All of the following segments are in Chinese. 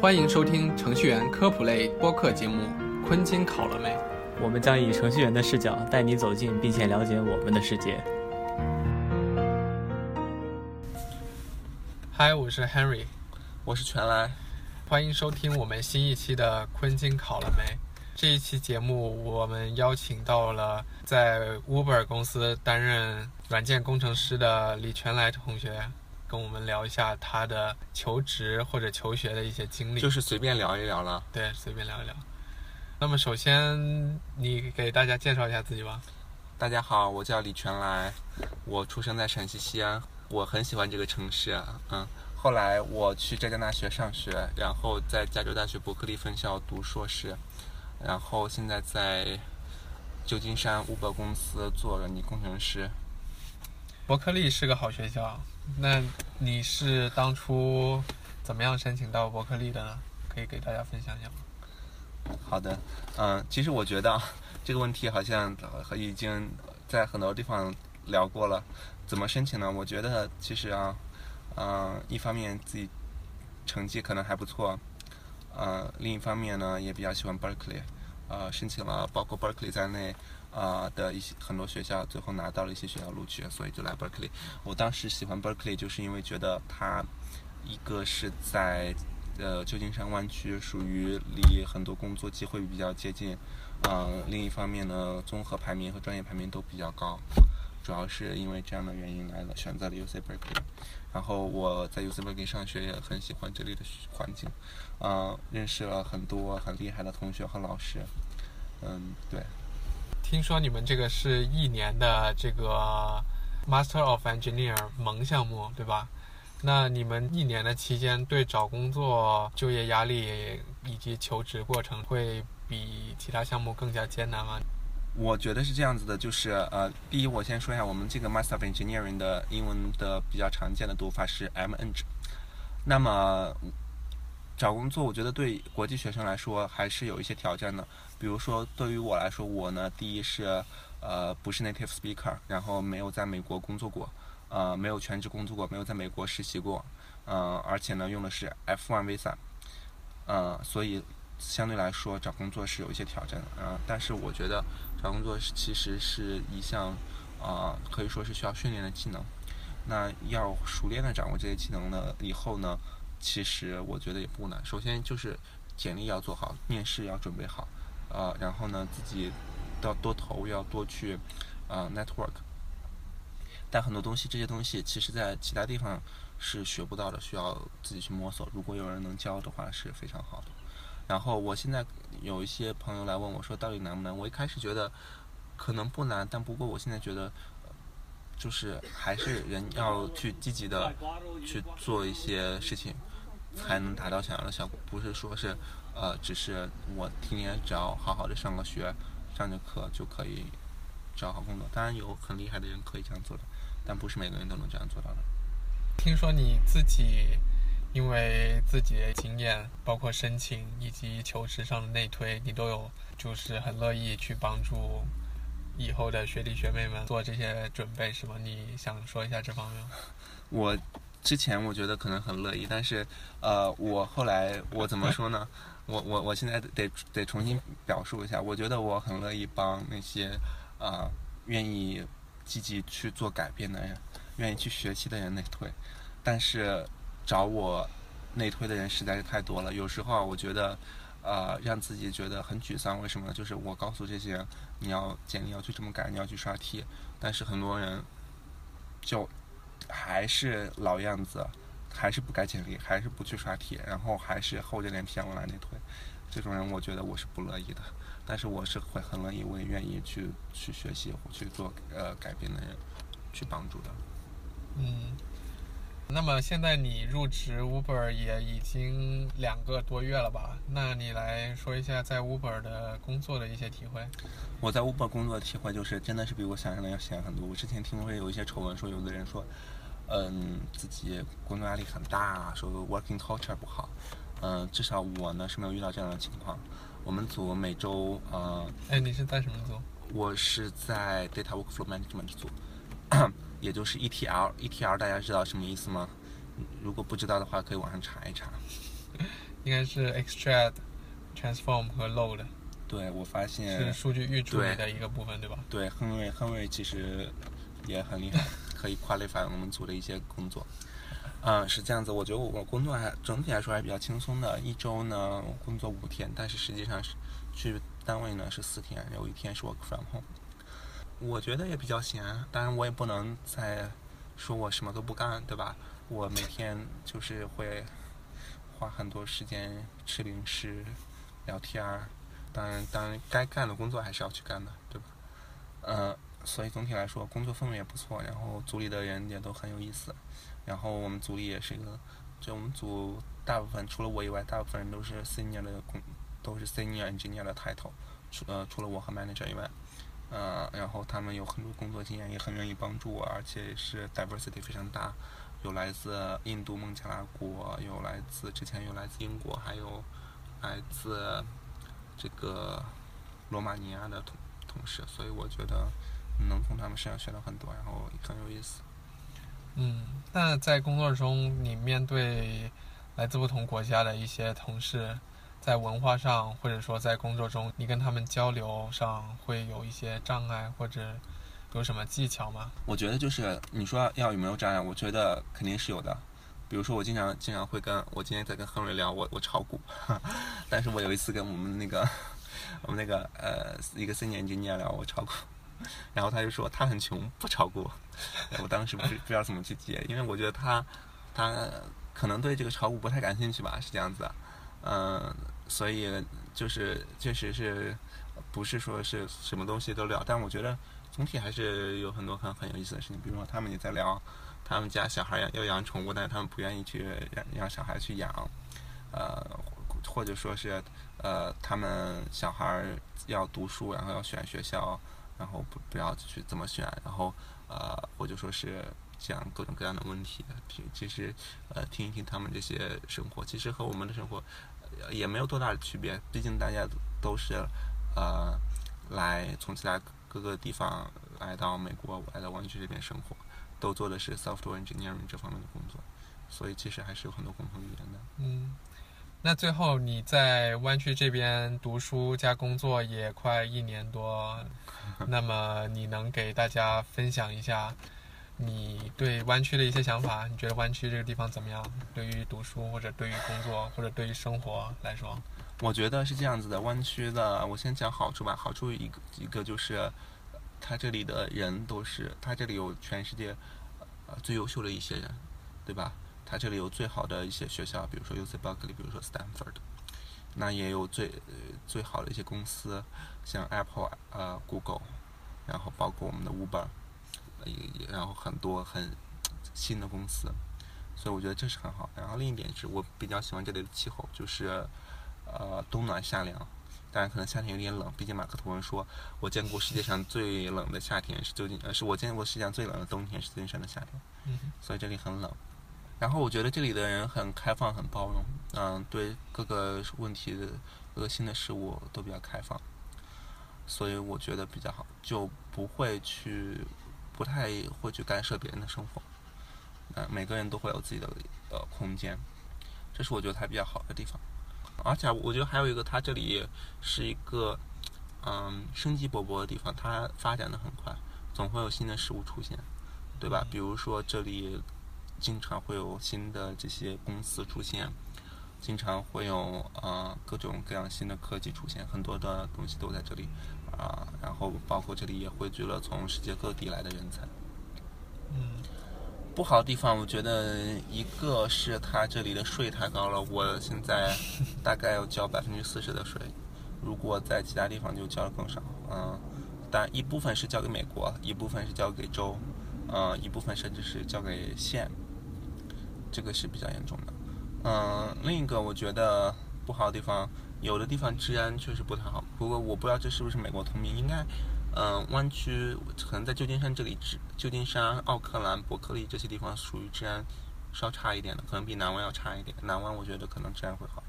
欢迎收听程序员科普类播客节目《昆金考了没》。我们将以程序员的视角带你走进并且了解我们的世界。嗨，我是 Henry，我是全来，欢迎收听我们新一期的《昆金考了没》。这一期节目，我们邀请到了在 Uber 公司担任软件工程师的李全来同学。跟我们聊一下他的求职或者求学的一些经历，就是随便聊一聊了。对，随便聊一聊。那么首先，你给大家介绍一下自己吧。大家好，我叫李全来，我出生在陕西西安，我很喜欢这个城市。嗯，后来我去浙江大学上学，然后在加州大学伯克利分校读硕士，然后现在在旧金山 Uber 公司做软件工程师。伯克利是个好学校。那你是当初怎么样申请到伯克利的呢？可以给大家分享一下吗？好的，嗯，其实我觉得这个问题好像已经在很多地方聊过了。怎么申请呢？我觉得其实啊，嗯，一方面自己成绩可能还不错，呃，另一方面呢也比较喜欢伯克利，呃，申请了包括伯克利在内。啊的一些很多学校最后拿到了一些学校录取，所以就来 Berkeley。我当时喜欢 Berkeley，就是因为觉得它一个是在呃旧金山湾区，属于离很多工作机会比较接近。嗯，另一方面呢，综合排名和专业排名都比较高。主要是因为这样的原因来了，选择了 UC Berkeley。然后我在 UC Berkeley 上学也很喜欢这里的环境，嗯，认识了很多很厉害的同学和老师。嗯，对。听说你们这个是一年的这个 Master of Engineer 萌项目，对吧？那你们一年的期间，对找工作、就业压力以及求职过程，会比其他项目更加艰难吗？我觉得是这样子的，就是呃，第一，我先说一下我们这个 Master of Engineering 的英文的比较常见的读法是 M.Eng。那么找工作，我觉得对国际学生来说还是有一些挑战的。比如说，对于我来说，我呢，第一是，呃，不是 native speaker，然后没有在美国工作过，呃，没有全职工作过，没有在美国实习过，呃，而且呢，用的是 F1 visa，呃，所以相对来说找工作是有一些挑战的，呃，但是我觉得找工作是其实是一项，啊，可以说是需要训练的技能。那要熟练的掌握这些技能呢，以后呢，其实我觉得也不难。首先就是简历要做好，面试要准备好。呃，然后呢，自己要多投，要多去呃 network。但很多东西，这些东西其实在其他地方是学不到的，需要自己去摸索。如果有人能教的话，是非常好的。然后我现在有一些朋友来问我说，到底难不难？我一开始觉得可能不难，但不过我现在觉得，就是还是人要去积极的去做一些事情，才能达到想要的效果。不是说是。呃，只是我天天只要好好的上个学，上着课就可以找好工作。当然有很厉害的人可以这样做的，但不是每个人都能这样做到的。听说你自己因为自己的经验，包括申请以及求职上的内推，你都有就是很乐意去帮助以后的学弟学妹们做这些准备，是吗？你想说一下这方面吗？我之前我觉得可能很乐意，但是呃，我后来我怎么说呢？我我我现在得得重新表述一下，我觉得我很乐意帮那些啊愿意积极去做改变的人，愿意去学习的人内推，但是找我内推的人实在是太多了，有时候我觉得呃让自己觉得很沮丧。为什么呢？就是我告诉这些人，你要简历要去这么改，你要去刷题，但是很多人就还是老样子。还是不改简历，还是不去刷题，然后还是厚着脸皮往那里推，这种人我觉得我是不乐意的。但是我是会很乐意，我也愿意去去学习或去做呃改变的人，去帮助的。嗯，那么现在你入职 Uber 也已经两个多月了吧？那你来说一下在 Uber 的工作的一些体会。我在 Uber 工作的体会就是，真的是比我想象的要闲很多。我之前听说有一些丑闻，说有的人说。嗯，自己工作压力很大，说 working culture 不好。嗯，至少我呢是没有遇到这样的情况。我们组每周，呃，哎，你是在什么组？我是在 data workflow management 组，也就是 ETL。ETL 大家知道什么意思吗？如果不知道的话，可以网上查一查。应该是 extract、transform 和 load，对我发现是现，数据预处理的一个部分，对吧？对亨瑞，亨瑞其实也很厉害，可以跨类反我们组的一些工作。嗯，是这样子，我觉得我工作还整体来说还比较轻松的，一周呢我工作五天，但是实际上是去单位呢是四天，有一天是 work from home。我觉得也比较闲，当然我也不能再说我什么都不干，对吧？我每天就是会花很多时间吃零食、聊天儿，当然，当然该干的工作还是要去干的，对吧？呃，所以总体来说，工作氛围也不错，然后组里的人也都很有意思，然后我们组里也是一个，就我们组大部分除了我以外，大部分人都是 senior 的工，都是 senior engineer 的 title，除呃除了我和 manager 以外，呃，然后他们有很多工作经验，也很愿意帮助我，而且是 diversity 非常大，有来自印度孟加拉国，有来自之前有来自英国，还有来自这个罗马尼亚的同同事，所以我觉得能从他们身上学到很多，然后很有意思。嗯，那在工作中，你面对来自不同国家的一些同事，在文化上或者说在工作中，你跟他们交流上会有一些障碍，或者有什么技巧吗？我觉得就是你说要有没有障碍，我觉得肯定是有的。比如说我经常经常会跟我今天在跟亨瑞聊，我我炒股，但是我有一次跟我们那个我们那个呃一个 senior engineer 聊我炒股，然后他就说他很穷不炒股，我当时不是不知道怎么去接，因为我觉得他他可能对这个炒股不太感兴趣吧，是这样子，嗯、所以就是确实是不是说是什么东西都聊，但我觉得总体还是有很多很很有意思的事情，比如说他们也在聊他们家小孩要要养宠物，但是他们不愿意去让让小孩去养，呃，或者说是呃他们小孩要读书，然后要选学校，然后不不要去怎么选，然后呃我就说是讲各种各样的问题，其其实呃听一听他们这些生活，其实和我们的生活也没有多大的区别，毕竟大家都是呃来从其他各个地方来到美国，来到湾区这边生活，都做的是 software engineering 这方面的工作，所以其实还是有很多共同语言的。嗯，那最后你在湾区这边读书加工作也快一年多，那么你能给大家分享一下你对湾区的一些想法？你觉得湾区这个地方怎么样？对于读书或者对于工作或者对于生活来说？我觉得是这样子的，湾区的，我先讲好处吧。好处一个一个就是，它这里的人都是，它这里有全世界呃最优秀的一些人，对吧？它这里有最好的一些学校，比如说 UC Berkeley，比如说 Stanford，那也有最呃最好的一些公司，像 Apple 呃 Google，然后包括我们的 Uber，呃也也然后很多很新的公司，所以我觉得这是很好。然后另一点是我比较喜欢这里的气候，就是呃冬暖夏凉。当然，可能夏天有点冷，毕竟马克吐温说，我见过世界上最冷的夏天是旧金，呃，是我见过世界上最冷的冬天是旧金山的夏天，嗯所以这里很冷。然后我觉得这里的人很开放、很包容，嗯、对各个问题的、各个新的事物都比较开放，所以我觉得比较好，就不会去，不太会去干涉别人的生活，嗯，每个人都会有自己的呃空间，这是我觉得它比较好的地方。而且我觉得还有一个，它这里是一个嗯生机勃勃的地方，它发展的很快，总会有新的事物出现，对吧？比如说这里经常会有新的这些公司出现，经常会有呃各种各样新的科技出现，很多的东西都在这里啊、然后包括这里也汇聚了从世界各地来的人才。嗯不好的地方，我觉得一个是它这里的税太高了，我现在 大概要交百分之四十的税，如果在其他地方就交的更少。嗯，但一部分是交给美国，一部分是交给州，嗯，一部分甚至是交给县，这个是比较严重的。嗯，另一个我觉得不好的地方，有的地方治安确实不太好，不过我不知道这是不是美国通病，应该。嗯，湾区可能在旧金山这里治，旧金山、奥克兰、伯克利这些地方属于治安稍差一点的，可能比南湾要差一点。南湾我觉得可能治安会好。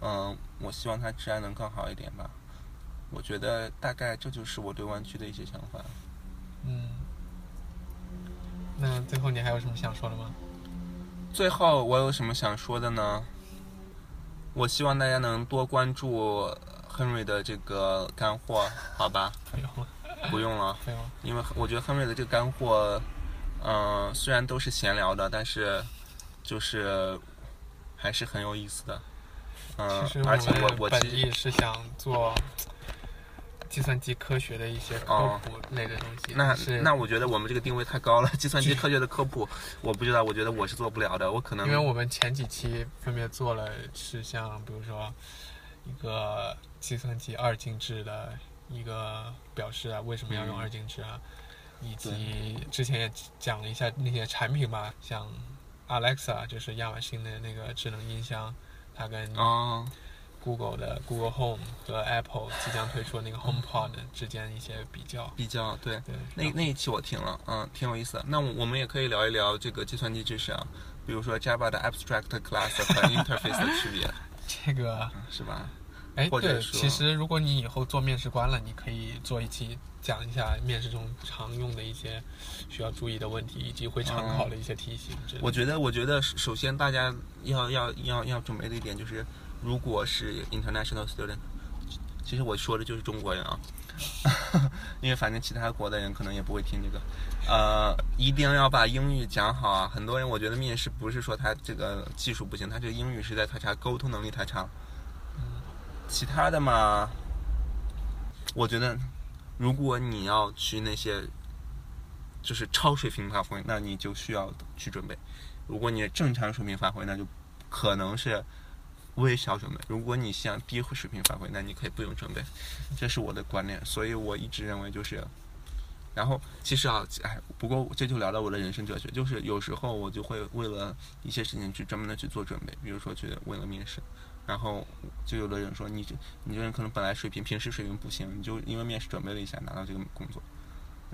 嗯，我希望它治安能更好一点吧。我觉得大概这就是我对湾区的一些想法。嗯。那最后你还有什么想说的吗？最后我有什么想说的呢？我希望大家能多关注亨瑞的这个干货，好吧？不用了，不用了，不用了。因为我觉得亨瑞的这个干货，嗯、虽然都是闲聊的，但是就是还是很有意思的。嗯、而且我我其实意是想做计算机科学的一些科哦普类的东西。那是。那我觉得我们这个定位太高了，计算机科学的科普，我不知道，我觉得我是做不了的，我可能因为我们前几期分别做了是像比如说一个计算机二进制的一个表示啊，为什么要用嗯二进制啊，以及之前也讲了一下那些产品吧，像 Alexa 就是亚马逊的那个智能音箱，它跟哦，Google 的 Google Home 和 Apple 即将推出的那个 HomePod 之间一些比较。比较对。对，那那一期我听了，嗯，挺有意思的。那我我们也可以聊一聊这个计算机知识啊，比如说 Java 的 Abstract Class 和 Interface 的区别，这个，是吧？哎，对，或者说其实如果你以后做面试官了，你可以做一期讲一下面试中常用的一些需要注意的问题，以及会常考的一些题型。我觉得，我觉得首先大家要要要要准备的一点就是，如果是 international student，其实我说的就是中国人啊，因为反正其他国的人可能也不会听这个，呃，一定要把英语讲好啊。很多人我觉得面试不是说他这个技术不行，他这个英语实在太差，沟通能力太差。其他的嘛，我觉得如果你要去那些就是超水平发挥，那你就需要去准备。如果你正常水平发挥，那就可能是微小准备；如果你想低水平发挥，那你可以不用准备。这是我的观念，所以我一直认为就是。然后其实啊，哎，不过这就聊到我的人生哲学，就是有时候我就会为了一些事情去专门的去做准备，比如说去为了面试，然后就有的人说你这你这人可能本来水平平时水平不行，你就因为面试准备了一下拿到这个工作，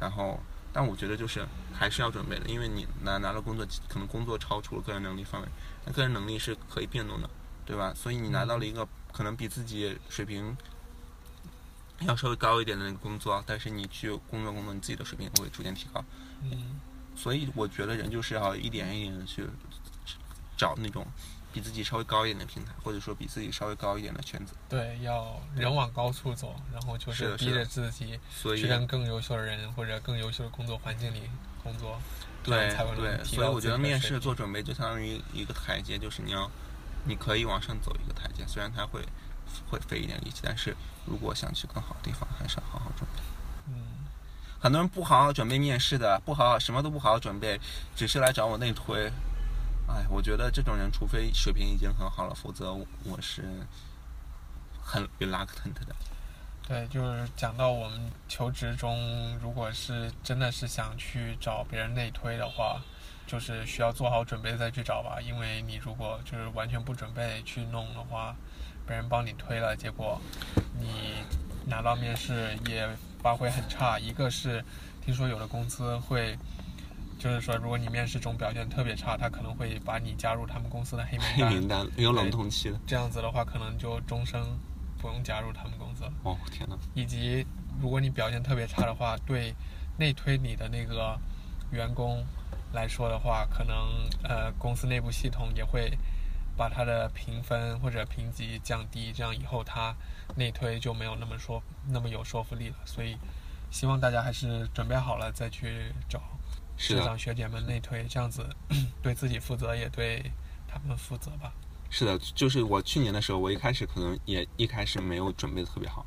然后但我觉得就是还是要准备的，因为你拿拿了工作，可能工作超出了个人能力范围，那个人能力是可以变动的，对吧？所以你拿到了一个可能比自己水平要稍微高一点的那个工作，但是你去工作工作，你自己的水平会逐渐提高。嗯，所以我觉得人就是要一点一点的去找那种比自己稍微高一点的平台，或者说比自己稍微高一点的圈子。对，要人往高处走，然后就是逼着自己所以去跟更优秀的人或者更优秀的工作环境里工作，对对，所以我觉得面试做准备就相当于一个台阶，就是你要你可以往上走一个台阶，虽然它会会费一点力气，但是如果想去更好的地方，还是要好好准备。嗯，很多人不好好准备面试的，不好好什么都不好好准备，只是来找我内推。哎，我觉得这种人，除非水平已经很好了，否则我是很 reluctant 的。对，就是讲到我们求职中，如果是真的是想去找别人内推的话，就是需要做好准备再去找吧。因为你如果就是完全不准备去弄的话，别人帮你推了，结果你拿到面试也发挥很差。一个是听说有的公司会，就是说如果你面试中表现特别差，他可能会把你加入他们公司的黑名单。黑名单有冷冻期的。这样子的话，可能就终生不用加入他们公司了。哦天哪！以及如果你表现特别差的话，对内推你的那个员工来说的话，可能呃公司内部系统也会把它的评分或者评级降低，这样以后它内推就没有那么说那么有说服力了。所以希望大家还是准备好了再去找是的师长学姐们内推，这样子 对自己负责，也对他们负责吧。是的，就是我去年的时候，我一开始可能也一开始没有准备的特别好，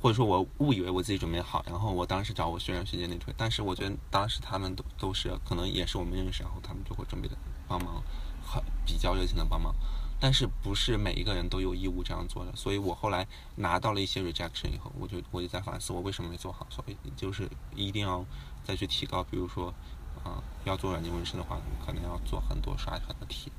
或者说我误以为我自己准备好，然后我当时找我学长学姐内推，但是我觉得当时他们都都是可能也是我们认识，然后他们就会准备的帮忙，很比较热情的帮忙，但是不是每一个人都有义务这样做的，所以我后来拿到了一些 rejection 以后，我就我就在反思我为什么没做好，所以就是一定要再去提高，比如说，啊、要做软件纹身的话，可能要做很多刷很多题。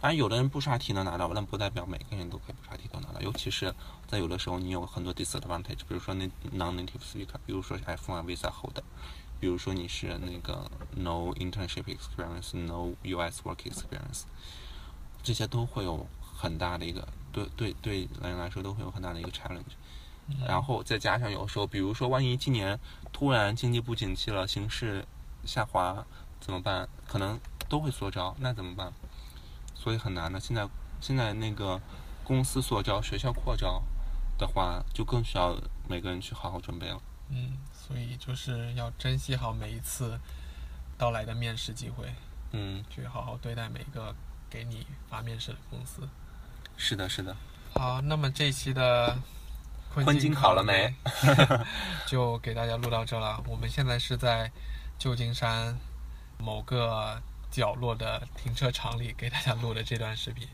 当然，有的人不刷题能拿到，但不代表每个人都可以不刷题都尤其是在有的时候，你有很多 disadvantage，比如说那 non-native speaker，比如说 F1 visa hold，比如说你是那个 no internship experience，no US work experience，这些都会有很大的一个对对对人来说都会有很大的一个 challenge。然后再加上有时候，比如说万一今年突然经济不景气了，形势下滑怎么办？可能都会缩招，那怎么办？所以很难的。现在现在那个公司所招、学校扩招的话，就更需要每个人去好好准备了。嗯，所以就是要珍惜好每一次到来的面试机会，嗯，去好好对待每一个给你发面试的公司。是的，是的。好，那么这一期的昆昆金考了没？就给大家录到这了。我们现在是在旧金山某个角落的停车场里给大家录的这段视频。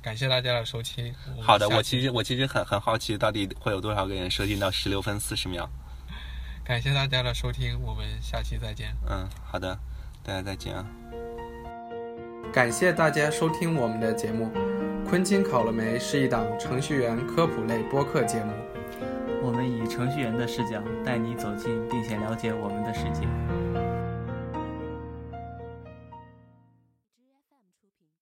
感谢大家的收听。好的，我其实我其实很很好奇，到底会有多少个人收听到十六分四十秒？感谢大家的收听，我们下期再见。嗯，好的，大家再见啊。感谢大家收听我们的节目。昆金考了没是一档程序员科普类播客节目。我们以程序员的视角带你走进并且了解我们的世界。